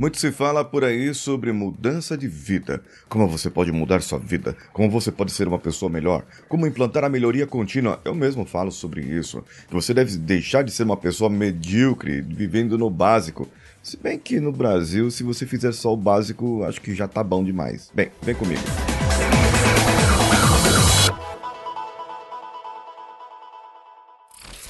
Muito se fala por aí sobre mudança de vida. Como você pode mudar sua vida? Como você pode ser uma pessoa melhor? Como implantar a melhoria contínua? Eu mesmo falo sobre isso. Você deve deixar de ser uma pessoa medíocre, vivendo no básico. Se bem que no Brasil, se você fizer só o básico, acho que já tá bom demais. Bem, vem comigo.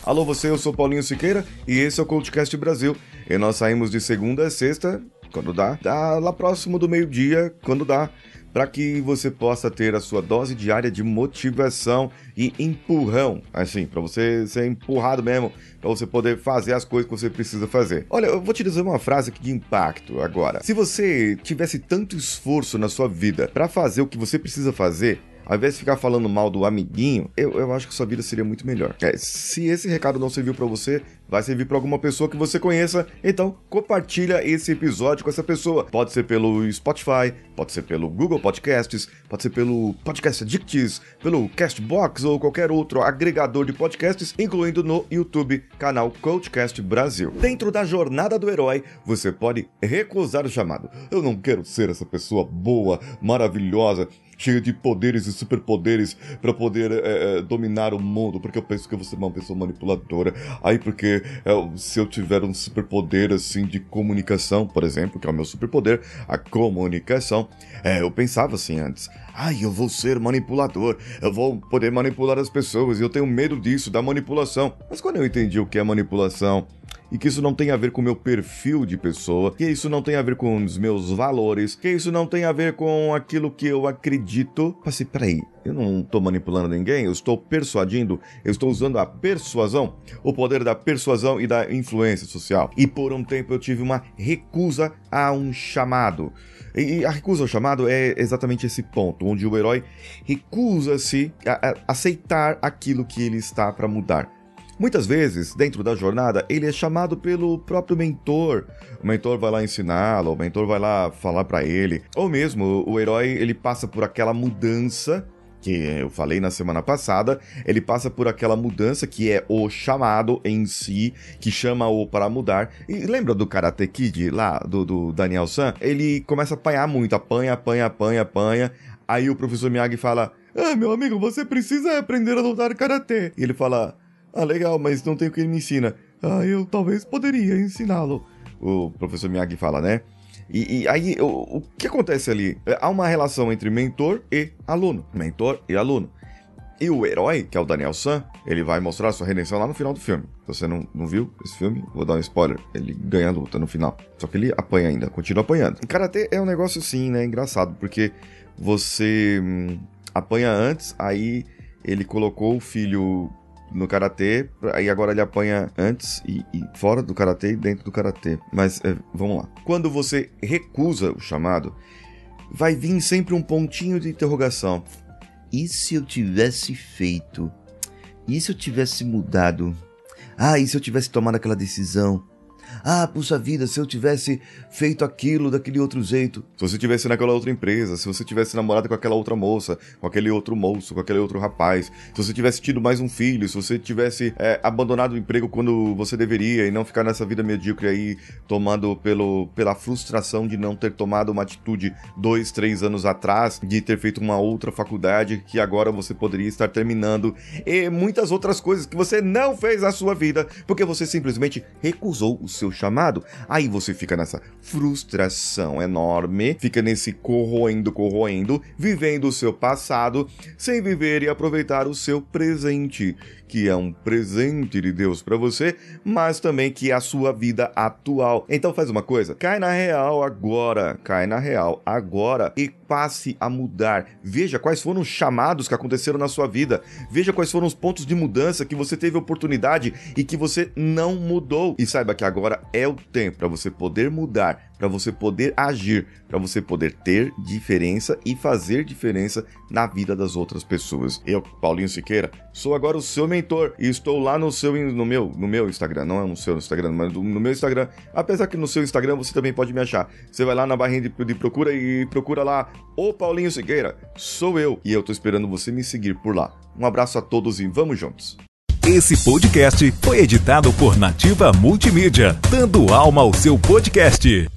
Alô você, eu sou Paulinho Siqueira e esse é o CoachCast Brasil. E nós saímos de segunda a sexta, quando dá, dá lá próximo do meio-dia, quando dá, para que você possa ter a sua dose diária de motivação e empurrão, assim, para você ser empurrado mesmo, para você poder fazer as coisas que você precisa fazer. Olha, eu vou te dizer uma frase aqui de impacto agora. Se você tivesse tanto esforço na sua vida para fazer o que você precisa fazer, ao invés de ficar falando mal do amiguinho, eu, eu acho que sua vida seria muito melhor. É, se esse recado não serviu para você, vai servir para alguma pessoa que você conheça, então compartilha esse episódio com essa pessoa. Pode ser pelo Spotify, pode ser pelo Google Podcasts, pode ser pelo Podcast Addicts, pelo Castbox ou qualquer outro agregador de podcasts, incluindo no YouTube, canal Coachcast Brasil. Dentro da jornada do herói, você pode recusar o chamado. Eu não quero ser essa pessoa boa, maravilhosa cheia de poderes e superpoderes para poder é, é, dominar o mundo, porque eu penso que vou ser uma pessoa manipuladora. Aí porque é, se eu tiver um superpoder assim de comunicação, por exemplo, que é o meu superpoder, a comunicação, é, eu pensava assim antes. Ai, eu vou ser manipulador, eu vou poder manipular as pessoas e eu tenho medo disso, da manipulação. Mas quando eu entendi o que é manipulação, e que isso não tem a ver com o meu perfil de pessoa, que isso não tem a ver com os meus valores, que isso não tem a ver com aquilo que eu acredito. Passei, peraí, eu não estou manipulando ninguém, eu estou persuadindo, eu estou usando a persuasão, o poder da persuasão e da influência social. E por um tempo eu tive uma recusa a um chamado. E a recusa ao chamado é exatamente esse ponto, onde o herói recusa-se a, a aceitar aquilo que ele está para mudar. Muitas vezes, dentro da jornada, ele é chamado pelo próprio mentor. O mentor vai lá ensiná-lo, o mentor vai lá falar para ele. Ou mesmo, o herói, ele passa por aquela mudança que eu falei na semana passada, ele passa por aquela mudança que é o chamado em si, que chama-o para mudar. E lembra do Karate Kid lá, do, do Daniel San? Ele começa a apanhar muito, apanha, apanha, apanha, apanha. Aí o professor Miyagi fala: Ah, meu amigo, você precisa aprender a lutar karatê. E ele fala: ah, legal, mas não tem o que ele me ensina. Ah, eu talvez poderia ensiná-lo. O professor Miyagi fala, né? E, e aí, o, o, que acontece ali? É, há uma relação entre mentor e aluno. Mentor e aluno. E o herói, que é o Daniel San, ele vai mostrar sua redenção lá no final do filme. Se você não, não viu esse filme, vou dar um spoiler. Ele ganha a luta no final. Só que ele apanha ainda, continua apanhando. O karatê é um negócio assim, né? Engraçado, porque você hum, apanha antes, aí ele colocou o filho no karatê, aí agora ele apanha antes e, e fora do karatê e dentro do karatê. Mas é, vamos lá. Quando você recusa o chamado, vai vir sempre um pontinho de interrogação. E se eu tivesse feito? E se eu tivesse mudado? Ah, e se eu tivesse tomado aquela decisão? Ah, puxa vida, se eu tivesse feito aquilo daquele outro jeito. Se você tivesse naquela outra empresa, se você tivesse namorado com aquela outra moça, com aquele outro moço, com aquele outro rapaz, se você tivesse tido mais um filho, se você tivesse é, abandonado o emprego quando você deveria e não ficar nessa vida medíocre aí, tomando pelo, pela frustração de não ter tomado uma atitude dois, três anos atrás, de ter feito uma outra faculdade que agora você poderia estar terminando, e muitas outras coisas que você não fez na sua vida, porque você simplesmente recusou o seu chamado. Aí você fica nessa frustração enorme, fica nesse corroendo, corroendo, vivendo o seu passado, sem viver e aproveitar o seu presente que é um presente de Deus para você, mas também que é a sua vida atual. Então faz uma coisa, cai na real agora, cai na real agora e passe a mudar. Veja quais foram os chamados que aconteceram na sua vida. Veja quais foram os pontos de mudança que você teve oportunidade e que você não mudou. E saiba que agora é o tempo para você poder mudar para você poder agir, para você poder ter diferença e fazer diferença na vida das outras pessoas. Eu, Paulinho Siqueira, sou agora o seu mentor e estou lá no seu no meu, no meu Instagram, não é no seu Instagram, mas no meu Instagram. Apesar que no seu Instagram você também pode me achar. Você vai lá na barrinha de, de procura e procura lá o Paulinho Siqueira. Sou eu e eu tô esperando você me seguir por lá. Um abraço a todos e vamos juntos. Esse podcast foi editado por Nativa Multimídia, dando alma ao seu podcast.